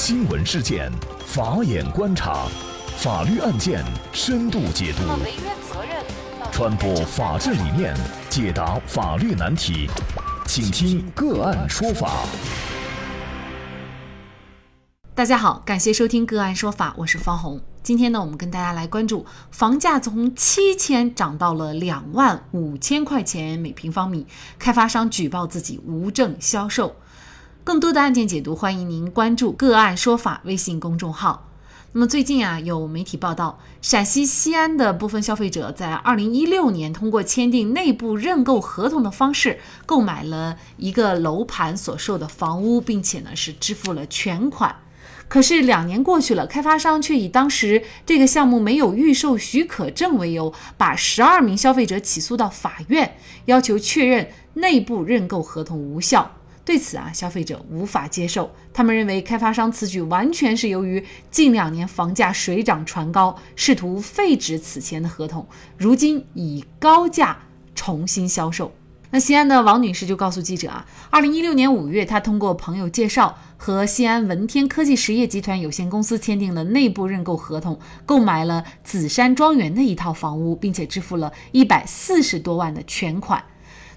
新闻事件，法眼观察，法律案件深度解读，传播法治理念，解答法律难题，请听个案说法。大家好，感谢收听个案说法，我是方红。今天呢，我们跟大家来关注房价从七千涨到了两万五千块钱每平方米，开发商举报自己无证销售。更多的案件解读，欢迎您关注“个案说法”微信公众号。那么最近啊，有媒体报道，陕西西安的部分消费者在二零一六年通过签订内部认购合同的方式购买了一个楼盘所售的房屋，并且呢是支付了全款。可是两年过去了，开发商却以当时这个项目没有预售许可证为由，把十二名消费者起诉到法院，要求确认内部认购合同无效。对此啊，消费者无法接受。他们认为，开发商此举完全是由于近两年房价水涨船高，试图废止此前的合同，如今以高价重新销售。那西安的王女士就告诉记者啊，二零一六年五月，她通过朋友介绍，和西安文天科技实业集团有限公司签订了内部认购合同，购买了紫山庄园的一套房屋，并且支付了一百四十多万的全款。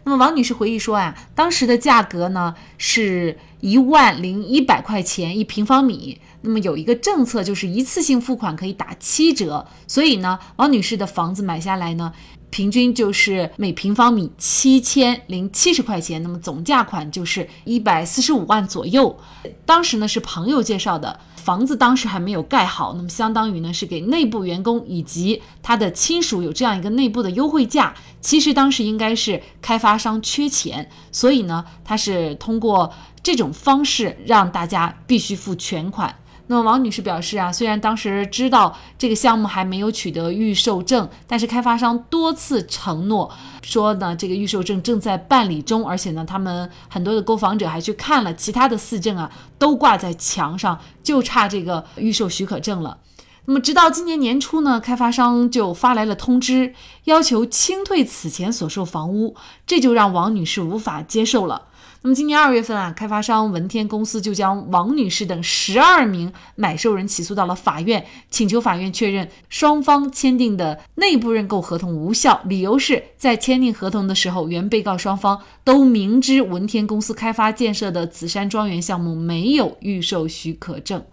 那么王女士回忆说啊，当时的价格呢是一万零一百块钱一平方米。那么有一个政策就是一次性付款可以打七折，所以呢，王女士的房子买下来呢，平均就是每平方米七千零七十块钱。那么总价款就是一百四十五万左右。当时呢是朋友介绍的。房子当时还没有盖好，那么相当于呢是给内部员工以及他的亲属有这样一个内部的优惠价。其实当时应该是开发商缺钱，所以呢他是通过这种方式让大家必须付全款。那么王女士表示啊，虽然当时知道这个项目还没有取得预售证，但是开发商多次承诺说呢，这个预售证正在办理中，而且呢，他们很多的购房者还去看了其他的四证啊，都挂在墙上，就差这个预售许可证了。那么直到今年年初呢，开发商就发来了通知，要求清退此前所售房屋，这就让王女士无法接受了。那么今年二月份啊，开发商文天公司就将王女士等十二名买受人起诉到了法院，请求法院确认双方签订的内部认购合同无效。理由是在签订合同的时候，原被告双方都明知文天公司开发建设的紫山庄园项目没有预售许可证。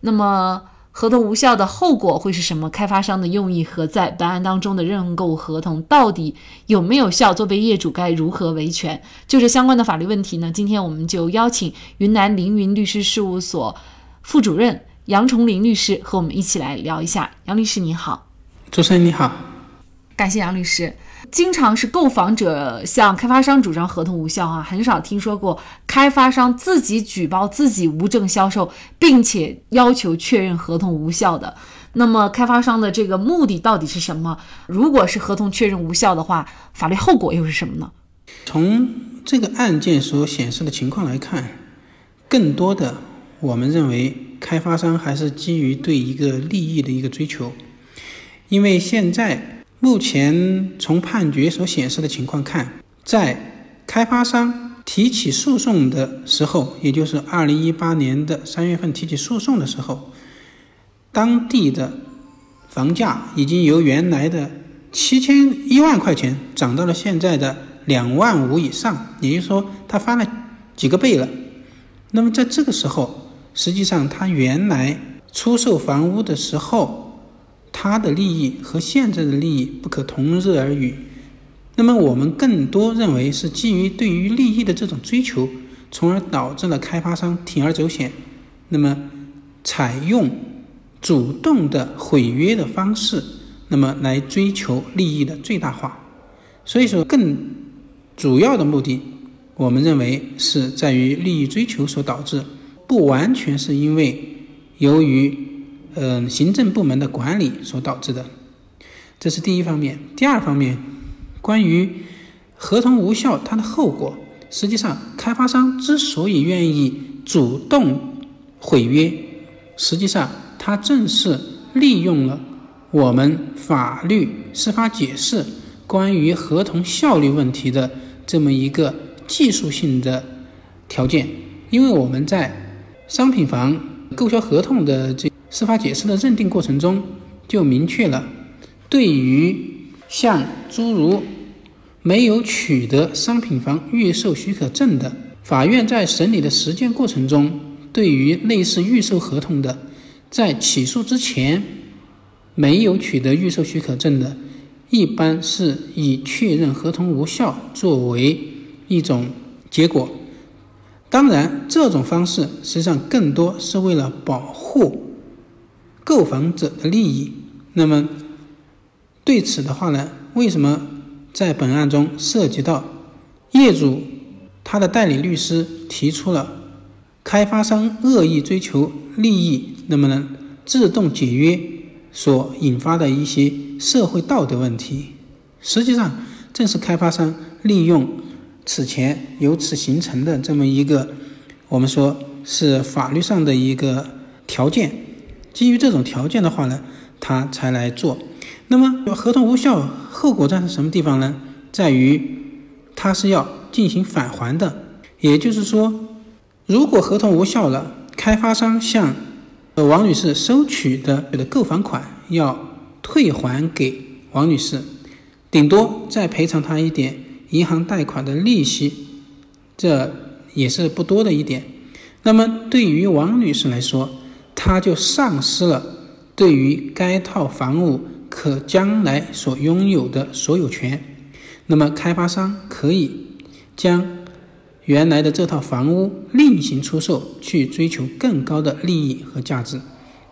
那么。合同无效的后果会是什么？开发商的用意何在？本案当中的认购合同到底有没有效？作为业主该如何维权？就这相关的法律问题呢？今天我们就邀请云南凌云律师事务所副主任杨崇林律师和我们一起来聊一下。杨律师你好，主持人你好，感谢杨律师。经常是购房者向开发商主张合同无效啊，很少听说过开发商自己举报自己无证销售，并且要求确认合同无效的。那么开发商的这个目的到底是什么？如果是合同确认无效的话，法律后果又是什么呢？从这个案件所显示的情况来看，更多的我们认为开发商还是基于对一个利益的一个追求，因为现在。目前从判决所显示的情况看，在开发商提起诉讼的时候，也就是二零一八年的三月份提起诉讼的时候，当地的房价已经由原来的七千一万块钱涨到了现在的两万五以上，也就是说，它翻了几个倍了。那么在这个时候，实际上它原来出售房屋的时候。他的利益和现在的利益不可同日而语，那么我们更多认为是基于对于利益的这种追求，从而导致了开发商铤而走险，那么采用主动的毁约的方式，那么来追求利益的最大化。所以说，更主要的目的，我们认为是在于利益追求所导致，不完全是因为由于。嗯，行政部门的管理所导致的，这是第一方面。第二方面，关于合同无效它的后果，实际上开发商之所以愿意主动毁约，实际上他正是利用了我们法律司法解释关于合同效力问题的这么一个技术性的条件，因为我们在商品房。购销合同的这司法解释的认定过程中，就明确了，对于像诸如没有取得商品房预售许可证的，法院在审理的实践过程中，对于类似预售合同的，在起诉之前没有取得预售许可证的，一般是以确认合同无效作为一种结果。当然，这种方式实际上更多是为了保护购房者的利益。那么，对此的话呢，为什么在本案中涉及到业主他的代理律师提出了开发商恶意追求利益，那么呢，自动解约所引发的一些社会道德问题？实际上，正是开发商利用。此前由此形成的这么一个，我们说是法律上的一个条件，基于这种条件的话呢，他才来做。那么合同无效后果在什么地方呢？在于他是要进行返还的，也就是说，如果合同无效了，开发商向王女士收取的的购房款要退还给王女士，顶多再赔偿她一点。银行贷款的利息，这也是不多的一点。那么对于王女士来说，他就丧失了对于该套房屋可将来所拥有的所有权。那么开发商可以将原来的这套房屋另行出售，去追求更高的利益和价值。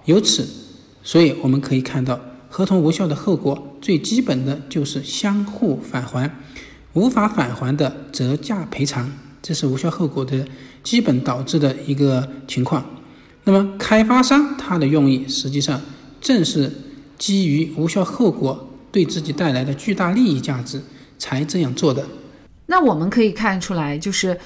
由此，所以我们可以看到，合同无效的后果最基本的就是相互返还。无法返还的折价赔偿，这是无效后果的基本导致的一个情况。那么，开发商他的用意实际上正是基于无效后果对自己带来的巨大利益价值才这样做的。那我们可以看出来，就是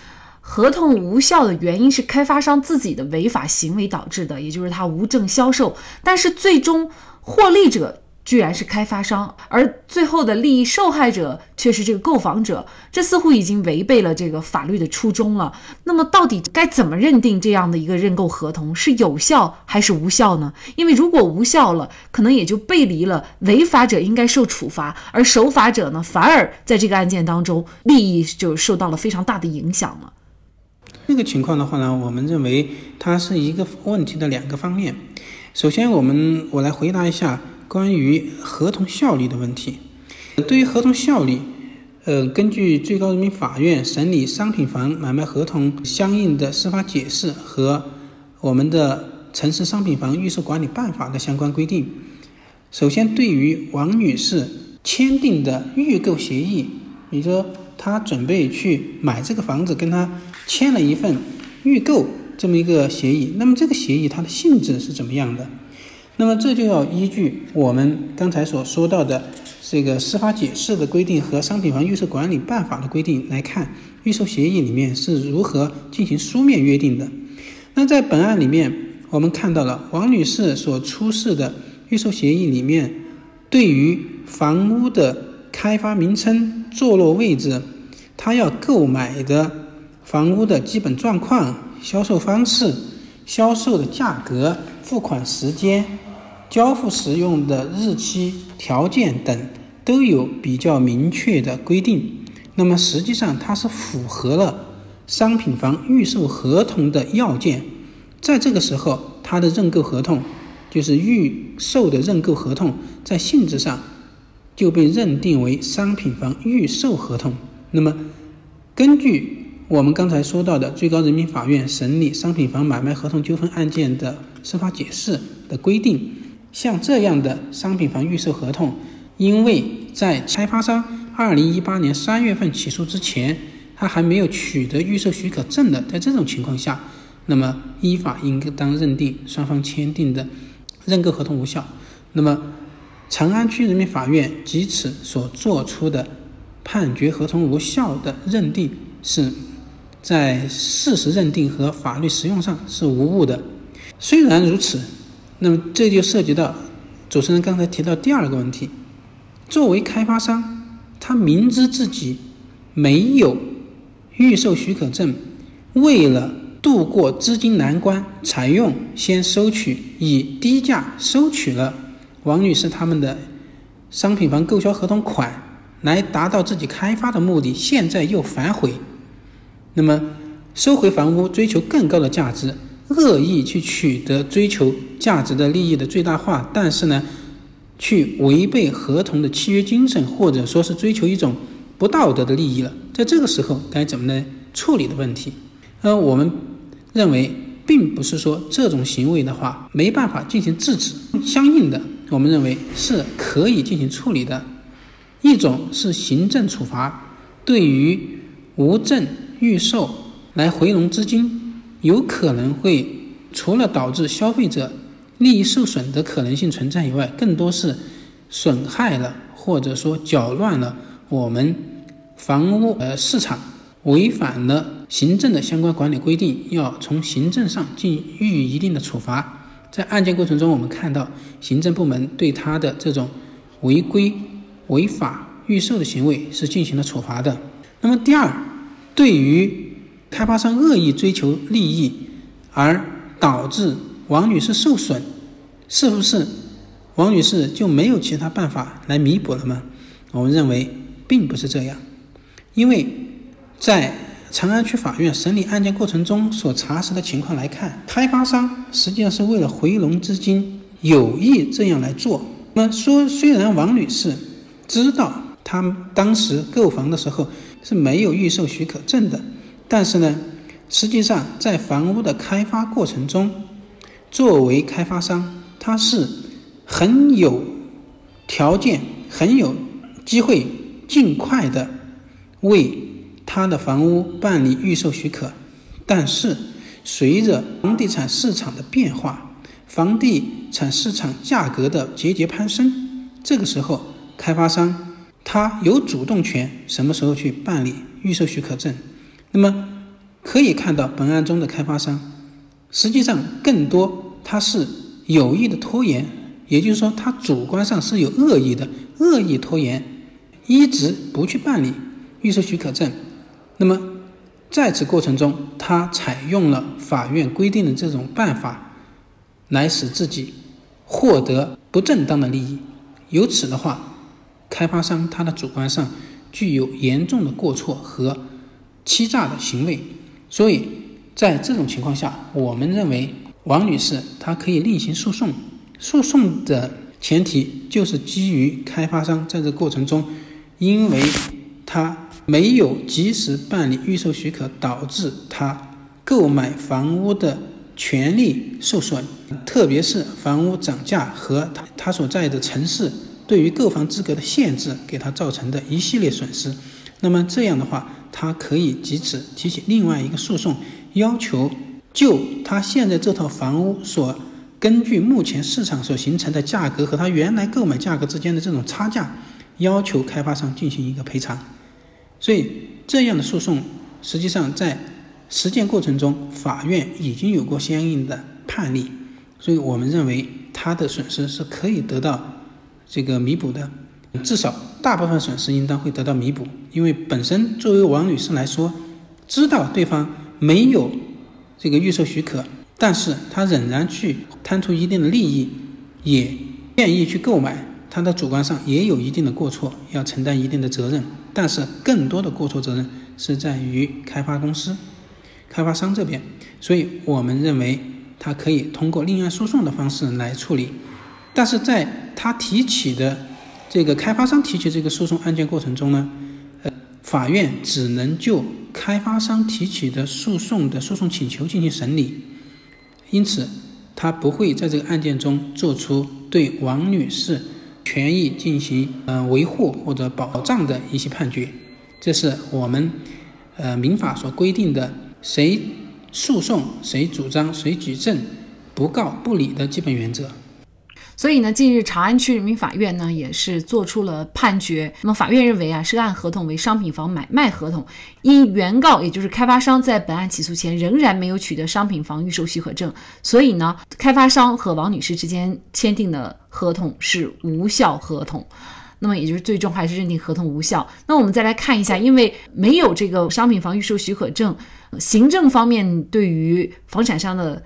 合同无效的原因是开发商自己的违法行为导致的，也就是他无证销售，但是最终获利者。居然是开发商，而最后的利益受害者却是这个购房者，这似乎已经违背了这个法律的初衷了。那么，到底该怎么认定这样的一个认购合同是有效还是无效呢？因为如果无效了，可能也就背离了违法者应该受处罚，而守法者呢，反而在这个案件当中利益就受到了非常大的影响了。这个情况的话呢，我们认为它是一个问题的两个方面。首先，我们我来回答一下。关于合同效力的问题，对于合同效力，呃，根据最高人民法院审理商品房买卖合同相应的司法解释和我们的《城市商品房预售管理办法》的相关规定，首先对于王女士签订的预购协议，比如说她准备去买这个房子，跟她签了一份预购这么一个协议，那么这个协议它的性质是怎么样的？那么这就要依据我们刚才所说到的这个司法解释的规定和商品房预售管理办法的规定来看，预售协议里面是如何进行书面约定的。那在本案里面，我们看到了王女士所出示的预售协议里面，对于房屋的开发名称、坐落位置，她要购买的房屋的基本状况、销售方式、销售的价格、付款时间。交付使用的日期、条件等都有比较明确的规定，那么实际上它是符合了商品房预售合同的要件，在这个时候，它的认购合同就是预售的认购合同，在性质上就被认定为商品房预售合同。那么，根据我们刚才说到的最高人民法院审理商品房买卖合同纠纷案件的司法解释的规定。像这样的商品房预售合同，因为在开发商二零一八年三月份起诉之前，他还没有取得预售许可证的，在这种情况下，那么依法应当认定双方签订的认购合同无效。那么，长安区人民法院及此所作出的判决合同无效的认定，是在事实认定和法律实用上是无误的。虽然如此。那么这就涉及到主持人刚才提到第二个问题：作为开发商，他明知自己没有预售许可证，为了度过资金难关，采用先收取以低价收取了王女士他们的商品房购销合同款，来达到自己开发的目的，现在又反悔，那么收回房屋，追求更高的价值，恶意去取得追求价值的利益的最大化，但是呢，去违背合同的契约精神，或者说是追求一种不道德的利益了，在这个时候该怎么来处理的问题？呃，我们认为，并不是说这种行为的话没办法进行制止，相应的，我们认为是可以进行处理的。一种是行政处罚，对于无证预售来回笼资金，有可能会除了导致消费者利益受损的可能性存在以外，更多是损害了或者说搅乱了我们房屋呃市场。违反了行政的相关管理规定，要从行政上进予以一定的处罚。在案件过程中，我们看到行政部门对他的这种违规违法预售的行为是进行了处罚的。那么第二，对于开发商恶意追求利益而导致王女士受损，是不是王女士就没有其他办法来弥补了吗？我们认为并不是这样，因为。在长安区法院审理案件过程中所查实的情况来看，开发商实际上是为了回笼资金，有意这样来做。那么说，虽然王女士知道她当时购房的时候是没有预售许可证的，但是呢，实际上在房屋的开发过程中，作为开发商，他是很有条件、很有机会尽快的为。他的房屋办理预售许可，但是随着房地产市场的变化，房地产市场价格的节节攀升，这个时候开发商他有主动权，什么时候去办理预售许可证？那么可以看到本案中的开发商，实际上更多他是有意的拖延，也就是说他主观上是有恶意的，恶意拖延，一直不去办理预售许可证。那么，在此过程中，他采用了法院规定的这种办法，来使自己获得不正当的利益。由此的话，开发商他的主观上具有严重的过错和欺诈的行为。所以在这种情况下，我们认为王女士她可以另行诉讼。诉讼的前提就是基于开发商在这过程中，因为他。没有及时办理预售许可，导致他购买房屋的权利受损，特别是房屋涨价和他他所在的城市对于购房资格的限制，给他造成的一系列损失。那么这样的话，他可以及此提起另外一个诉讼，要求就他现在这套房屋所根据目前市场所形成的价格和他原来购买价格之间的这种差价，要求开发商进行一个赔偿。所以，这样的诉讼实际上在实践过程中，法院已经有过相应的判例，所以我们认为他的损失是可以得到这个弥补的，至少大部分损失应当会得到弥补。因为本身作为王女士来说，知道对方没有这个预售许可，但是她仍然去贪图一定的利益，也愿意去购买，她的主观上也有一定的过错，要承担一定的责任。但是更多的过错责任是在于开发公司、开发商这边，所以我们认为他可以通过另案诉讼的方式来处理。但是在他提起的这个开发商提起这个诉讼案件过程中呢，呃，法院只能就开发商提起的诉讼的诉讼请求进行审理，因此他不会在这个案件中做出对王女士。权益进行呃维护或者保障的一些判决，这是我们呃民法所规定的，谁诉讼谁主张谁举证，不告不理的基本原则。所以呢，近日长安区人民法院呢也是作出了判决。那么法院认为啊，涉案合同为商品房买卖合同，因原告也就是开发商在本案起诉前仍然没有取得商品房预售许可证，所以呢，开发商和王女士之间签订的合同是无效合同。那么也就是最终还是认定合同无效。那我们再来看一下，因为没有这个商品房预售许可证，行政方面对于房产商的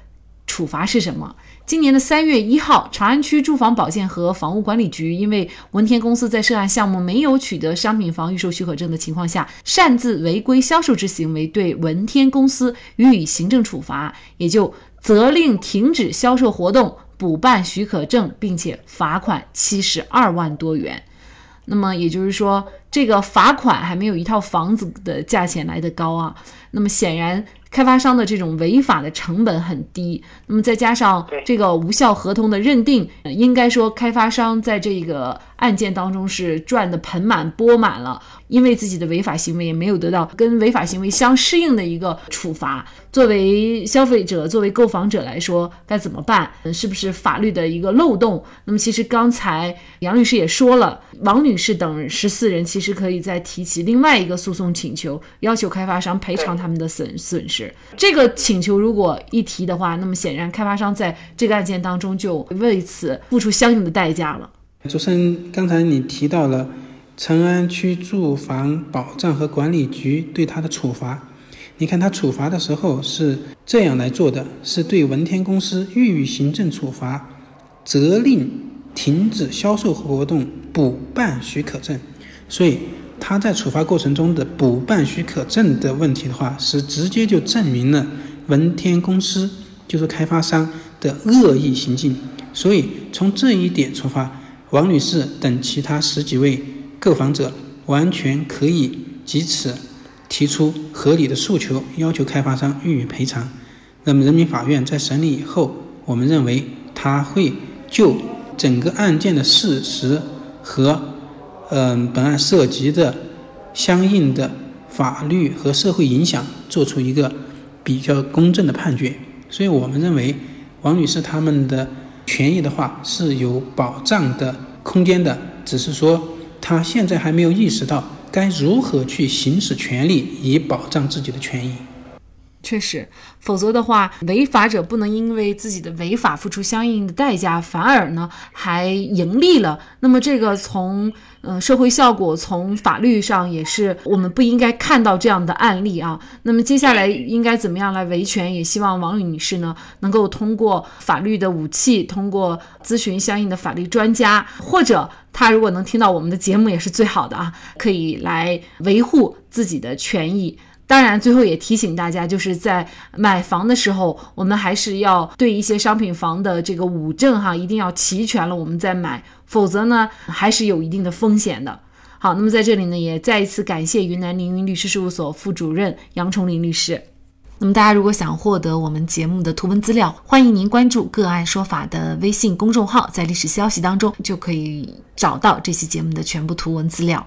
处罚是什么？今年的三月一号，长安区住房保健和房屋管理局因为文天公司在涉案项目没有取得商品房预售许可证的情况下，擅自违规销售之行为，对文天公司予以行政处罚，也就责令停止销售活动，补办许可证，并且罚款七十二万多元。那么也就是说，这个罚款还没有一套房子的价钱来得高啊。那么显然。开发商的这种违法的成本很低，那么再加上这个无效合同的认定，应该说开发商在这个案件当中是赚的盆满钵满了，因为自己的违法行为也没有得到跟违法行为相适应的一个处罚。作为消费者，作为购房者来说，该怎么办？是不是法律的一个漏洞？那么其实刚才杨律师也说了，王女士等十四人其实可以再提起另外一个诉讼请求，要求开发商赔偿他们的损损失。这个请求如果一提的话，那么显然开发商在这个案件当中就为此付出相应的代价了。主持人，刚才你提到了成安区住房保障和管理局对他的处罚，你看他处罚的时候是这样来做的：是对文天公司予以行政处罚，责令停止销售活动，补办许可证。所以。他在处罚过程中的补办许可证的问题的话，是直接就证明了文天公司就是开发商的恶意行径。所以从这一点出发，王女士等其他十几位购房者完全可以及此提出合理的诉求，要求开发商予以赔偿。那么人民法院在审理以后，我们认为他会就整个案件的事实和。嗯，本案涉及的相应的法律和社会影响，做出一个比较公正的判决。所以我们认为，王女士他们的权益的话是有保障的空间的，只是说他现在还没有意识到该如何去行使权利以保障自己的权益。确实，否则的话，违法者不能因为自己的违法付出相应的代价，反而呢还盈利了。那么这个从呃社会效果，从法律上也是我们不应该看到这样的案例啊。那么接下来应该怎么样来维权？也希望王女士呢能够通过法律的武器，通过咨询相应的法律专家，或者她如果能听到我们的节目也是最好的啊，可以来维护自己的权益。当然，最后也提醒大家，就是在买房的时候，我们还是要对一些商品房的这个五证哈，一定要齐全了，我们再买，否则呢，还是有一定的风险的。好，那么在这里呢，也再一次感谢云南凌云律师事务所副主任杨崇林律师。那么大家如果想获得我们节目的图文资料，欢迎您关注“个案说法”的微信公众号，在历史消息当中就可以找到这期节目的全部图文资料。